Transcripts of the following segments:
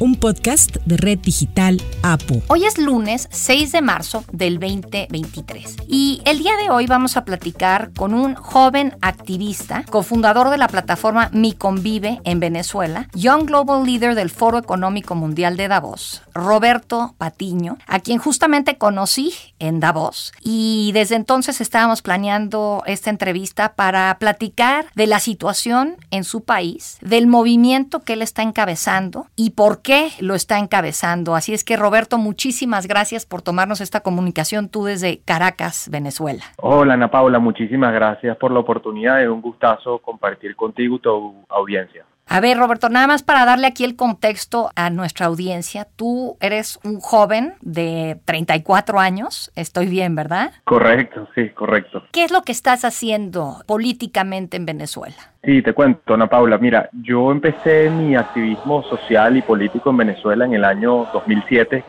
un podcast de Red Digital APO. Hoy es lunes 6 de marzo del 2023 y el día de hoy vamos a platicar con un joven activista, cofundador de la plataforma Mi Convive en Venezuela, Young Global Leader del Foro Económico Mundial de Davos, Roberto Patiño, a quien justamente conocí en Davos y desde entonces estábamos planeando esta entrevista para platicar de la situación en su país, del movimiento que él está encabezando y por qué lo está encabezando. Así es que Roberto, muchísimas gracias por tomarnos esta comunicación tú desde Caracas, Venezuela. Hola Ana Paula, muchísimas gracias por la oportunidad. Es un gustazo compartir contigo tu audiencia. A ver, Roberto, nada más para darle aquí el contexto a nuestra audiencia. Tú eres un joven de 34 años, estoy bien, ¿verdad? Correcto, sí, correcto. ¿Qué es lo que estás haciendo políticamente en Venezuela? Sí, te cuento, Ana Paula. Mira, yo empecé mi activismo social y político en Venezuela en el año 2007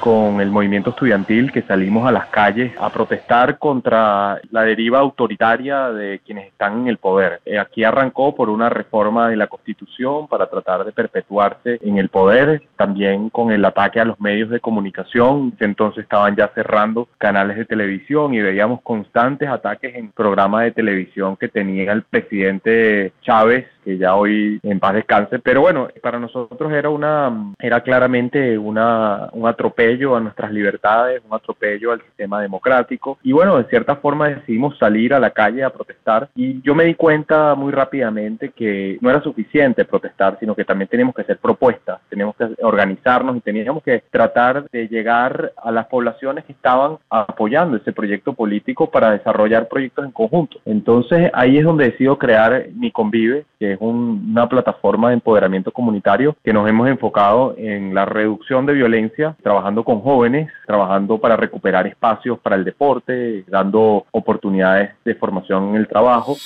con el movimiento estudiantil que salimos a las calles a protestar contra la deriva autoritaria de quienes están en el poder. Eh, aquí arrancó por una reforma de la Constitución para tratar de perpetuarse en el poder, también con el ataque a los medios de comunicación, que entonces estaban ya cerrando canales de televisión y veíamos constantes ataques en programas de televisión que tenía el presidente Chávez que ya hoy en paz descanse, pero bueno, para nosotros era una era claramente una un atropello a nuestras libertades, un atropello al sistema democrático y bueno, de cierta forma decidimos salir a la calle a protestar y yo me di cuenta muy rápidamente que no era suficiente protestar, sino que también teníamos que hacer propuestas, teníamos que organizarnos y teníamos que tratar de llegar a las poblaciones que estaban apoyando ese proyecto político para desarrollar proyectos en conjunto. Entonces ahí es donde decido crear Mi Convive, que es una plataforma de empoderamiento comunitario que nos hemos enfocado en la reducción de violencia, trabajando con jóvenes, trabajando para recuperar espacios para el deporte, dando oportunidades de formación en el trabajo.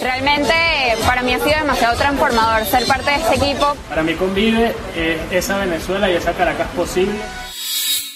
Realmente para mí ha sido demasiado transformador ser parte de este equipo. Para mí convive esa Venezuela y esa Caracas posible.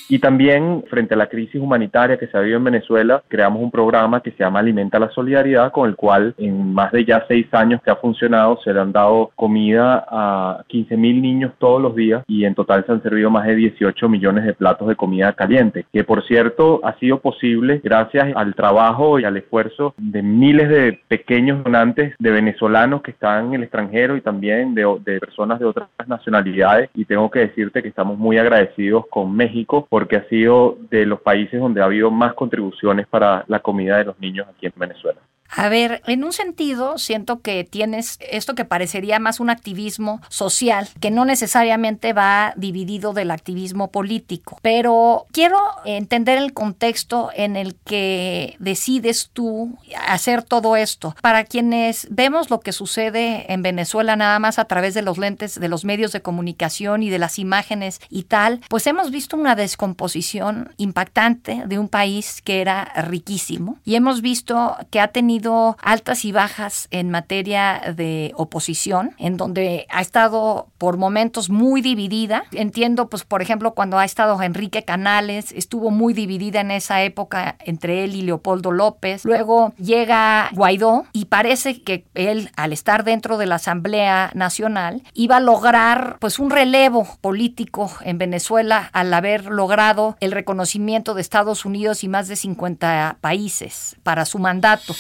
Y también, frente a la crisis humanitaria que se ha vivido en Venezuela, creamos un programa que se llama Alimenta la Solidaridad, con el cual en más de ya seis años que ha funcionado se le han dado comida a 15 mil niños todos los días y en total se han servido más de 18 millones de platos de comida caliente, que por cierto ha sido posible gracias al trabajo y al esfuerzo de miles de pequeños donantes de venezolanos que están en el extranjero y también de, de personas de otras nacionalidades. Y tengo que decirte que estamos muy agradecidos con México porque ha sido de los países donde ha habido más contribuciones para la comida de los niños aquí en Venezuela. A ver, en un sentido, siento que tienes esto que parecería más un activismo social, que no necesariamente va dividido del activismo político, pero quiero entender el contexto en el que decides tú hacer todo esto. Para quienes vemos lo que sucede en Venezuela nada más a través de los lentes de los medios de comunicación y de las imágenes y tal, pues hemos visto una descomposición impactante de un país que era riquísimo y hemos visto que ha tenido altas y bajas en materia de oposición, en donde ha estado por momentos muy dividida. Entiendo, pues, por ejemplo, cuando ha estado Enrique Canales, estuvo muy dividida en esa época entre él y Leopoldo López. Luego llega Guaidó y parece que él, al estar dentro de la Asamblea Nacional, iba a lograr, pues, un relevo político en Venezuela al haber logrado el reconocimiento de Estados Unidos y más de 50 países para su mandato.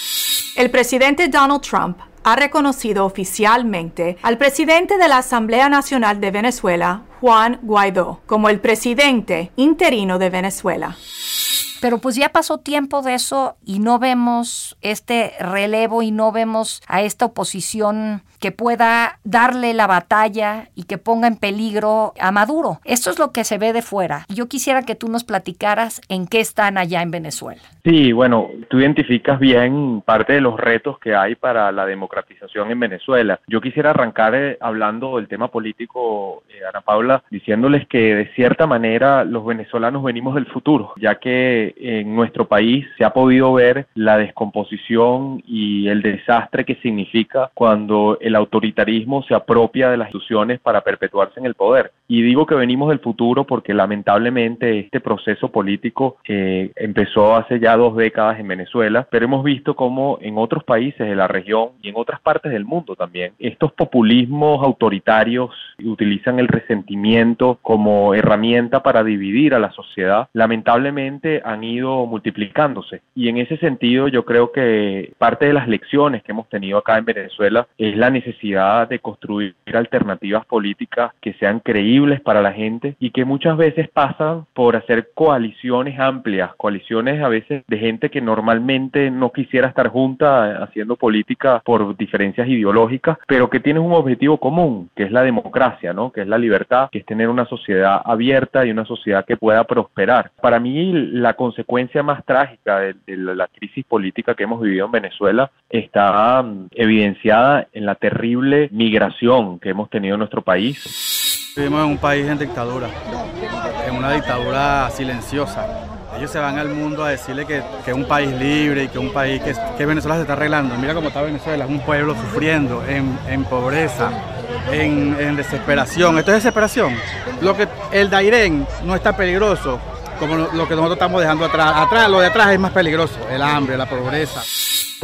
El presidente Donald Trump ha reconocido oficialmente al presidente de la Asamblea Nacional de Venezuela, Juan Guaidó, como el presidente interino de Venezuela. Pero pues ya pasó tiempo de eso y no vemos este relevo y no vemos a esta oposición que pueda darle la batalla y que ponga en peligro a Maduro. Esto es lo que se ve de fuera. Yo quisiera que tú nos platicaras en qué están allá en Venezuela. Sí, bueno, tú identificas bien parte de los retos que hay para la democratización en Venezuela. Yo quisiera arrancar eh, hablando del tema político, eh, Ana Paula, diciéndoles que de cierta manera los venezolanos venimos del futuro, ya que en nuestro país se ha podido ver la descomposición y el desastre que significa cuando el autoritarismo se apropia de las instituciones para perpetuarse en el poder. Y digo que venimos del futuro porque lamentablemente este proceso político eh, empezó hace ya dos décadas en Venezuela, pero hemos visto cómo en otros países de la región y en otras partes del mundo también, estos populismos autoritarios utilizan el resentimiento como herramienta para dividir a la sociedad, lamentablemente han ido multiplicándose. Y en ese sentido yo creo que parte de las lecciones que hemos tenido acá en Venezuela es la necesidad de construir alternativas políticas que sean creíbles para la gente y que muchas veces pasan por hacer coaliciones amplias, coaliciones a veces de gente que normalmente no quisiera estar junta haciendo política por diferencias ideológicas, pero que tienen un objetivo común, que es la democracia, ¿no? Que es la libertad, que es tener una sociedad abierta y una sociedad que pueda prosperar. Para mí la consecuencia más trágica de, la crisis política que hemos vivido en Venezuela está um, evidenciada en la terrible migración que hemos tenido en nuestro país. Vivimos en un país en dictadura, en una dictadura silenciosa. Ellos se van al mundo a decirle que, es un país libre y que un país que, Venezuela se está arreglando. Mira cómo está Venezuela, es un pueblo sufriendo en, en pobreza, en, en, desesperación. Esto es desesperación. Lo que el Dairén no está peligroso lo que nosotros estamos dejando atrás. Atrás, lo de atrás es más peligroso, el hambre, la pobreza.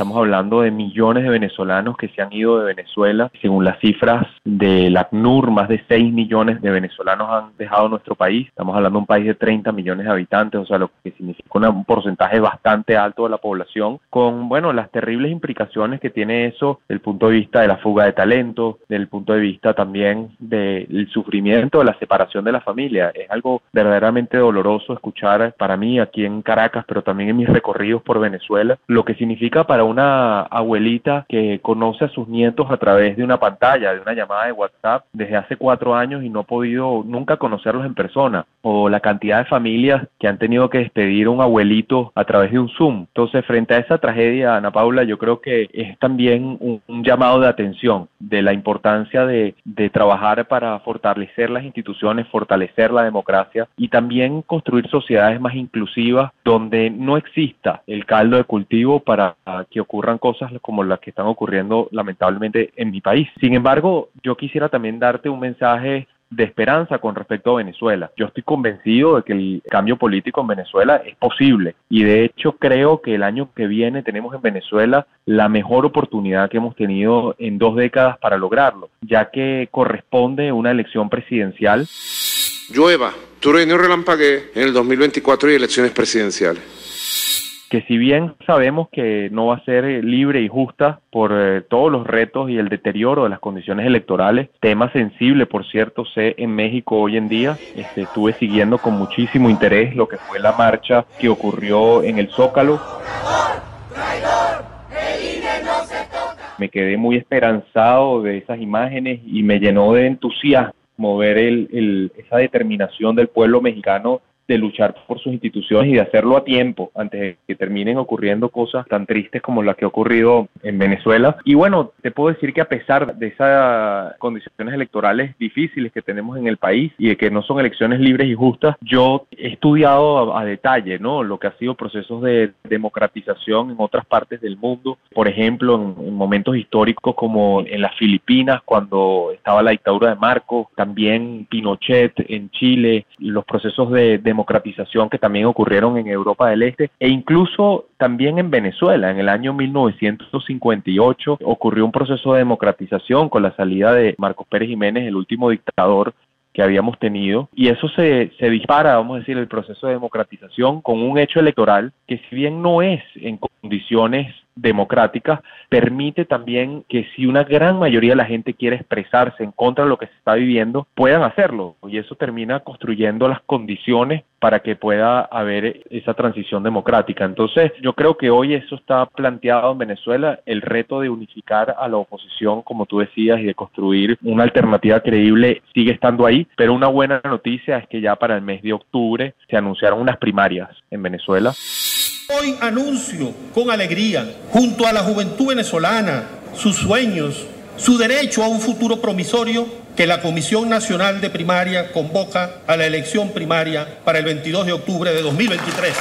Estamos hablando de millones de venezolanos que se han ido de Venezuela. Según las cifras del ACNUR, más de 6 millones de venezolanos han dejado nuestro país. Estamos hablando de un país de 30 millones de habitantes, o sea, lo que significa un porcentaje bastante alto de la población, con, bueno, las terribles implicaciones que tiene eso desde el punto de vista de la fuga de talento, desde el punto de vista también del sufrimiento, de la separación de la familia. Es algo verdaderamente doloroso escuchar para mí aquí en Caracas, pero también en mis recorridos por Venezuela, lo que significa para una abuelita que conoce a sus nietos a través de una pantalla, de una llamada de WhatsApp desde hace cuatro años y no ha podido nunca conocerlos en persona, o la cantidad de familias que han tenido que despedir a un abuelito a través de un Zoom. Entonces, frente a esa tragedia, Ana Paula, yo creo que es también un, llamado de atención de la importancia de trabajar para fortalecer las instituciones, fortalecer la democracia y también construir sociedades más inclusivas donde no exista el caldo de cultivo para que ocurran cosas como las que están ocurriendo lamentablemente en mi país. Sin embargo, yo quisiera también darte un mensaje de esperanza con respecto a Venezuela. Yo estoy convencido de que el cambio político en Venezuela es posible y de hecho creo que el año que viene tenemos en Venezuela la mejor oportunidad que hemos tenido en dos décadas para lograrlo, ya que corresponde una elección presidencial. Llueva, trueno y relampaguee en el 2024 y elecciones presidenciales que si bien sabemos que no va a ser libre y justa por eh, todos los retos y el deterioro de las condiciones electorales, tema sensible, por cierto, sé en México hoy en día, este, estuve siguiendo con muchísimo interés lo que fue la marcha que ocurrió en el Zócalo. Me quedé muy esperanzado de esas imágenes y me llenó de entusiasmo ver el, el, esa determinación del pueblo mexicano de luchar por sus instituciones y de hacerlo a tiempo antes de que terminen ocurriendo cosas tan tristes como las que ha ocurrido en Venezuela. Y bueno, te puedo decir que a pesar de esas condiciones electorales difíciles que tenemos en el país y de que no son elecciones libres y justas, yo he estudiado a, a detalle, ¿no? Lo que ha sido procesos de democratización en otras partes del mundo, por ejemplo, en, en momentos históricos como en las Filipinas cuando estaba la dictadura de Marcos, también Pinochet en Chile, los procesos de democratización democratización que también ocurrieron en Europa del Este e incluso también en Venezuela. En el año 1958 ocurrió un proceso de democratización con la salida de Marcos Pérez Jiménez, el último dictador que habíamos tenido y eso se, se dispara, vamos a decir, el proceso de democratización con un hecho electoral que si bien no es en condiciones democráticas, permite también que si una gran mayoría de la gente quiere expresarse en contra de lo que se está viviendo, puedan hacerlo. Y eso termina construyendo las condiciones para que pueda haber esa transición democrática. Entonces, yo creo que hoy eso está planteado en Venezuela, el reto de unificar a la oposición, como tú decías, y de construir una alternativa creíble sigue estando ahí, pero una buena noticia es que ya para el mes de octubre se anunciaron unas primarias en Venezuela. Hoy anuncio con alegría, junto a la juventud venezolana, sus sueños, su derecho a un futuro promisorio, que la Comisión Nacional de Primaria convoca a la elección primaria para el 22 de octubre de 2023.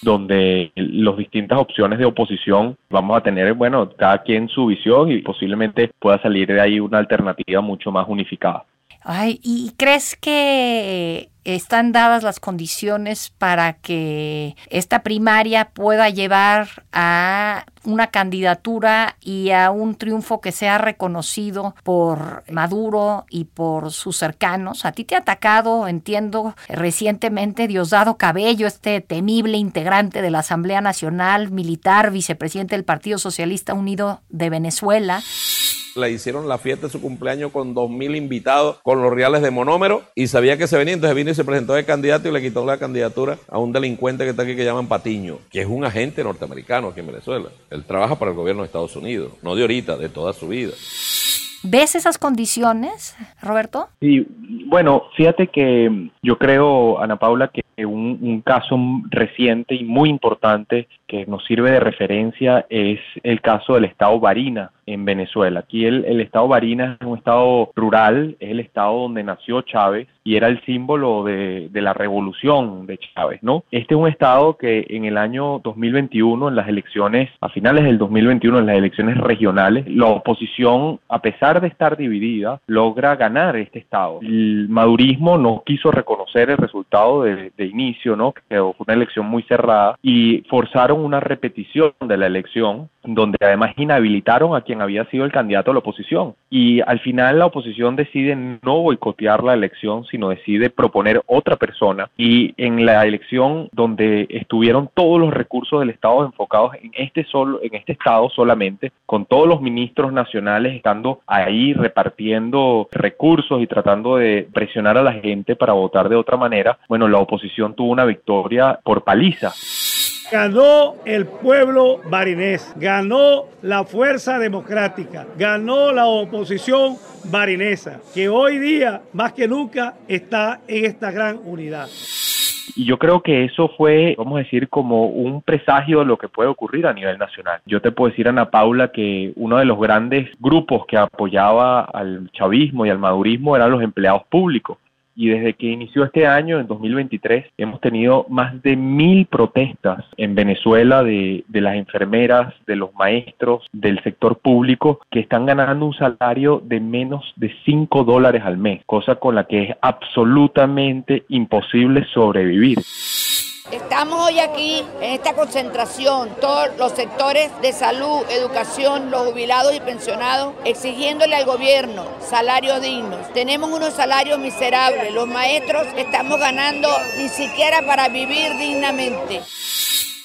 donde las distintas opciones de oposición vamos a tener, bueno, cada quien su visión y posiblemente pueda salir de ahí una alternativa mucho más unificada. Ay, ¿y crees que están dadas las condiciones para que esta primaria pueda llevar a una candidatura y a un triunfo que sea reconocido por Maduro y por sus cercanos. A ti te ha atacado, entiendo, recientemente Diosdado Cabello, este temible integrante de la Asamblea Nacional, militar, vicepresidente del Partido Socialista Unido de Venezuela le hicieron la fiesta de su cumpleaños con dos mil invitados con los reales de monómero y sabía que se venía, entonces vino y se presentó de candidato y le quitó la candidatura a un delincuente que está aquí que llaman Patiño, que es un agente norteamericano aquí en Venezuela. Él trabaja para el gobierno de Estados Unidos, no de ahorita, de toda su vida. ¿Ves esas condiciones, Roberto? Sí, bueno, fíjate que yo creo, Ana Paula, que un, un, caso reciente y muy importante que nos sirve de referencia es el caso del estado Barina en Venezuela. Aquí el, estado Barinas es un estado rural, es el estado donde nació Chávez y era el símbolo de, de, la revolución de Chávez, ¿no? Este es un estado que en el año 2021, en las elecciones, a finales del 2021, en las elecciones regionales, la oposición, a pesar de estar dividida, logra ganar este estado. El madurismo no quiso reconocer el resultado de, de inicio, ¿no? Que fue una elección muy cerrada y forzaron una repetición de la elección, donde además inhabilitaron a quien había sido el candidato de la oposición. Y al final la oposición decide no boicotear la elección, sino decide proponer otra persona. Y en la elección donde estuvieron todos los recursos del Estado enfocados en este solo, en este estado solamente, con todos los ministros nacionales estando ahí repartiendo recursos y tratando de presionar a la gente para votar de otra manera, bueno, la oposición tuvo una victoria por paliza. Ganó el pueblo barinés, ganó la fuerza democrática, ganó la oposición barinesa, que hoy día más que nunca está en esta gran unidad. Y yo creo que eso fue, vamos a decir, como un presagio de lo que puede ocurrir a nivel nacional. Yo te puedo decir, Ana Paula, que uno de los grandes grupos que apoyaba al chavismo y al madurismo eran los empleados públicos y desde que inició este año, en 2023, hemos tenido más de mil protestas en Venezuela de, de, las enfermeras, de los maestros, del sector público, que están ganando un salario de menos de 5 dólares al mes, cosa con la que es absolutamente imposible sobrevivir. Estamos hoy aquí en esta concentración, todos los sectores de salud, educación, los jubilados y pensionados, exigiéndole al gobierno salarios dignos. Tenemos unos salarios miserables, los maestros estamos ganando ni siquiera para vivir dignamente.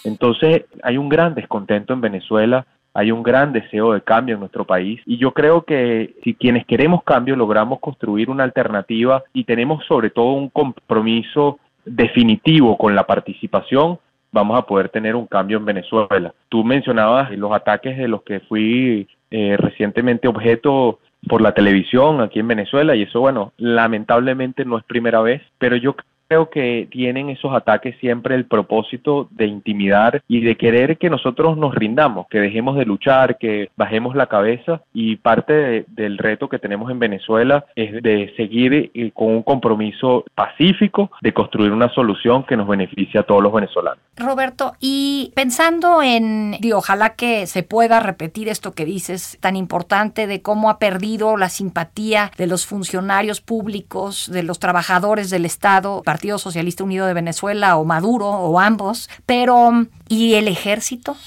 Entonces hay un gran descontento en Venezuela hay un gran deseo de cambio en nuestro país y yo creo que si quienes queremos cambio logramos construir una alternativa y tenemos sobre todo un compromiso definitivo con la participación, vamos a poder tener un cambio en Venezuela. Tú mencionabas los ataques de los que fui eh, recientemente objeto por la televisión aquí en Venezuela y eso, bueno, lamentablemente no es primera vez, pero yo creo que tienen esos ataques siempre el propósito de intimidar y de querer que nosotros nos rindamos, que dejemos de luchar, que bajemos la cabeza y parte de, del reto que tenemos en Venezuela es de seguir eh, con un compromiso pacífico de construir una solución que nos beneficie a todos los venezolanos. Roberto, y pensando en, digo, ojalá que se pueda repetir esto que dices tan importante de cómo ha perdido la simpatía de los funcionarios públicos, de los trabajadores del Estado, Partido Socialista Unido de Venezuela o Maduro o ambos, pero ¿y el ejército?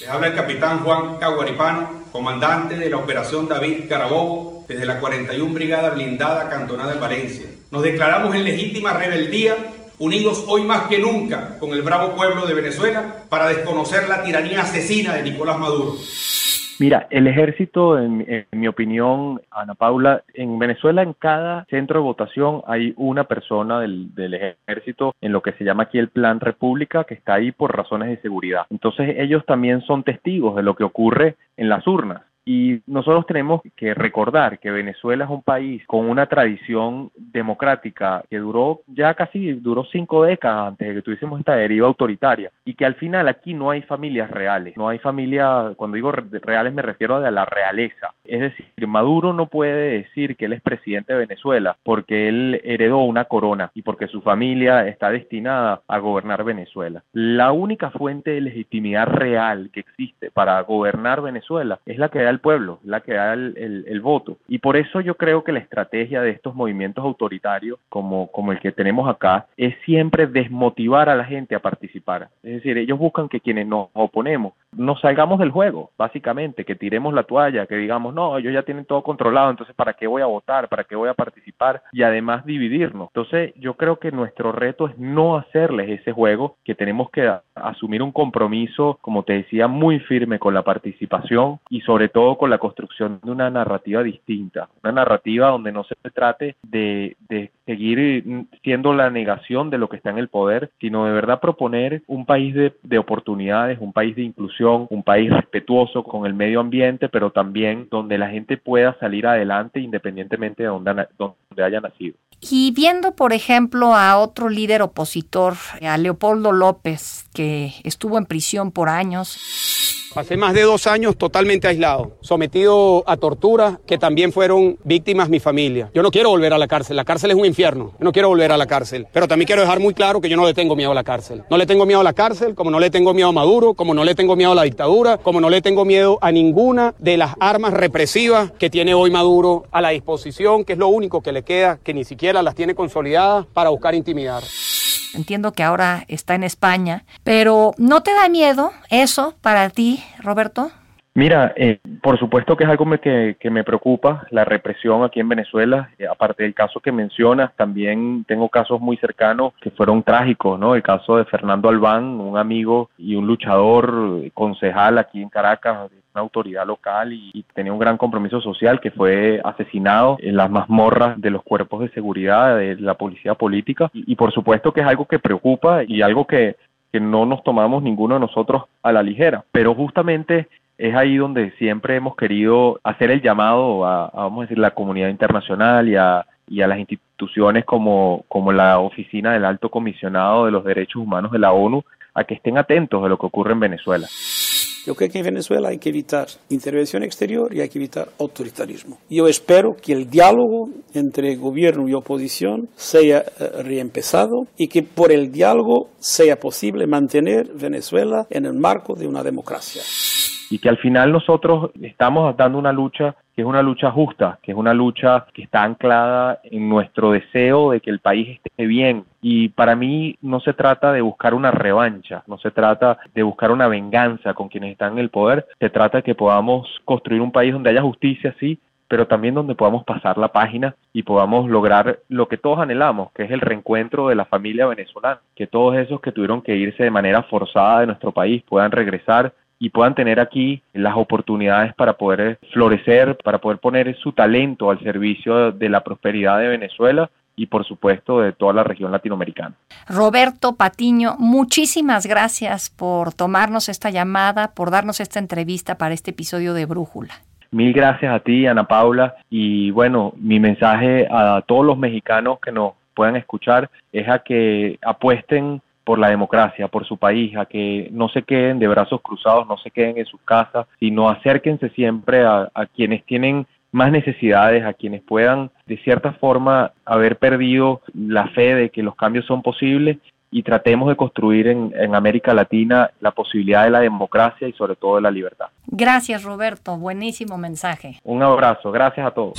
Les habla el capitán Juan Caguaripano, comandante de la operación David Carabobo, desde la 41 Brigada Blindada Cantonada en Valencia. Nos declaramos en legítima rebeldía, unidos hoy más que nunca con el bravo pueblo de Venezuela para desconocer la tiranía asesina de Nicolás Maduro. Mira, el ejército, en, en, mi opinión, Ana Paula, en Venezuela en cada centro de votación hay una persona del, del, ejército en lo que se llama aquí el Plan República que está ahí por razones de seguridad. Entonces ellos también son testigos de lo que ocurre en las urnas y nosotros tenemos que recordar que Venezuela es un país con una tradición democrática que duró ya casi, duró cinco décadas antes de que tuviésemos esta deriva autoritaria y que al final aquí no hay familias reales, no hay familia, cuando digo reales me refiero a la realeza. Es decir, Maduro no puede decir que él es presidente de Venezuela porque él heredó una corona y porque su familia está destinada a gobernar Venezuela. La única fuente de legitimidad real que existe para gobernar Venezuela es la que da el pueblo, la que da el, voto. Y por eso yo creo que la estrategia de estos movimientos autoritarios, como, como el que tenemos acá, es siempre desmotivar a la gente a participar. Es decir, ellos buscan que quienes nos oponemos nos salgamos del juego, básicamente, que tiremos la toalla, que digamos, no, ellos ya tienen todo controlado, entonces ¿para qué voy a votar? ¿Para qué voy a participar? Y además dividirnos. Entonces yo creo que nuestro reto es no hacerles ese juego, que tenemos que asumir un compromiso, como te decía, muy firme con la participación y sobre todo con la construcción de una narrativa distinta, una narrativa donde no se trate de, de seguir siendo la negación de lo que está en el poder, sino de verdad proponer un país de, de oportunidades, un país de inclusión, un país respetuoso con el medio ambiente, pero también donde la gente pueda salir adelante independientemente de donde, donde haya nacido. Y viendo, por ejemplo, a otro líder opositor, a Leopoldo López, que estuvo en prisión por años, Pasé más de dos años totalmente aislado, sometido a torturas que también fueron víctimas mi familia. Yo no quiero volver a la cárcel, la cárcel es un infierno, yo no quiero volver a la cárcel, pero también quiero dejar muy claro que yo no le tengo miedo a la cárcel. No le tengo miedo a la cárcel, como no le tengo miedo a Maduro, como no le tengo miedo a la dictadura, como no le tengo miedo a ninguna de las armas represivas que tiene hoy Maduro a la disposición, que es lo único que le queda, que ni siquiera las tiene consolidadas para buscar intimidar. Entiendo que ahora está en España, pero ¿no te da miedo eso para ti, Roberto? Mira, eh, por supuesto que es algo que, que, me preocupa, la represión aquí en Venezuela. Eh, aparte del caso que mencionas, también tengo casos muy cercanos que fueron trágicos, ¿no? El caso de Fernando Albán, un amigo y un luchador concejal aquí en Caracas, una autoridad local y, tenía un gran compromiso social que fue asesinado en las mazmorras de los cuerpos de seguridad de la policía política. Y, y por supuesto que es algo que preocupa y algo que, que no nos tomamos ninguno de nosotros a la ligera. Pero justamente es ahí donde siempre hemos querido hacer el llamado a, vamos a decir, la comunidad internacional y a, y a las instituciones como, como la Oficina del Alto Comisionado de los Derechos Humanos de la ONU a que estén atentos de lo que ocurre en Venezuela. Yo creo que en Venezuela hay que evitar intervención exterior y hay que evitar autoritarismo. Yo espero que el diálogo entre gobierno y oposición sea eh, reempezado y que por el diálogo sea posible mantener Venezuela en el marco de una democracia y que al final nosotros estamos dando una lucha que es una lucha justa, que es una lucha que está anclada en nuestro deseo de que el país esté bien. Y para mí no se trata de buscar una revancha, no se trata de buscar una venganza con quienes están en el poder, se trata de que podamos construir un país donde haya justicia, sí, pero también donde podamos pasar la página y podamos lograr lo que todos anhelamos, que es el reencuentro de la familia venezolana, que todos esos que tuvieron que irse de manera forzada de nuestro país puedan regresar y puedan tener aquí las oportunidades para poder florecer, para poder poner su talento al servicio de la prosperidad de Venezuela y por supuesto de toda la región latinoamericana. Roberto Patiño, muchísimas gracias por tomarnos esta llamada, por darnos esta entrevista para este episodio de Brújula. Mil gracias a ti, Ana Paula, y bueno, mi mensaje a todos los mexicanos que nos puedan escuchar es a que apuesten por la democracia, por su país, a que no se queden de brazos cruzados, no se queden en sus casas, sino acérquense siempre a, a quienes tienen más necesidades, a quienes puedan de cierta forma haber perdido la fe de que los cambios son posibles y tratemos de construir en, en, América Latina la posibilidad de la democracia y sobre todo de la libertad. Gracias Roberto, buenísimo mensaje. Un abrazo, gracias a todos.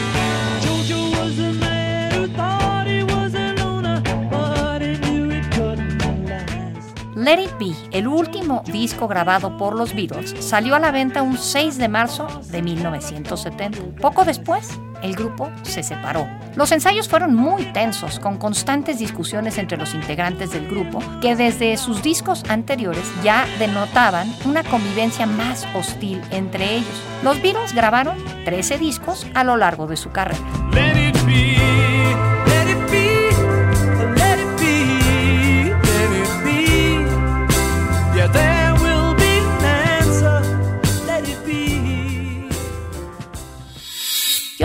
Let It Be, el último disco grabado por los Beatles, salió a la venta un 6 de marzo de 1970. Poco después, el grupo se separó. Los ensayos fueron muy tensos, con constantes discusiones entre los integrantes del grupo, que desde sus discos anteriores ya denotaban una convivencia más hostil entre ellos. Los Beatles grabaron 13 discos a lo largo de su carrera.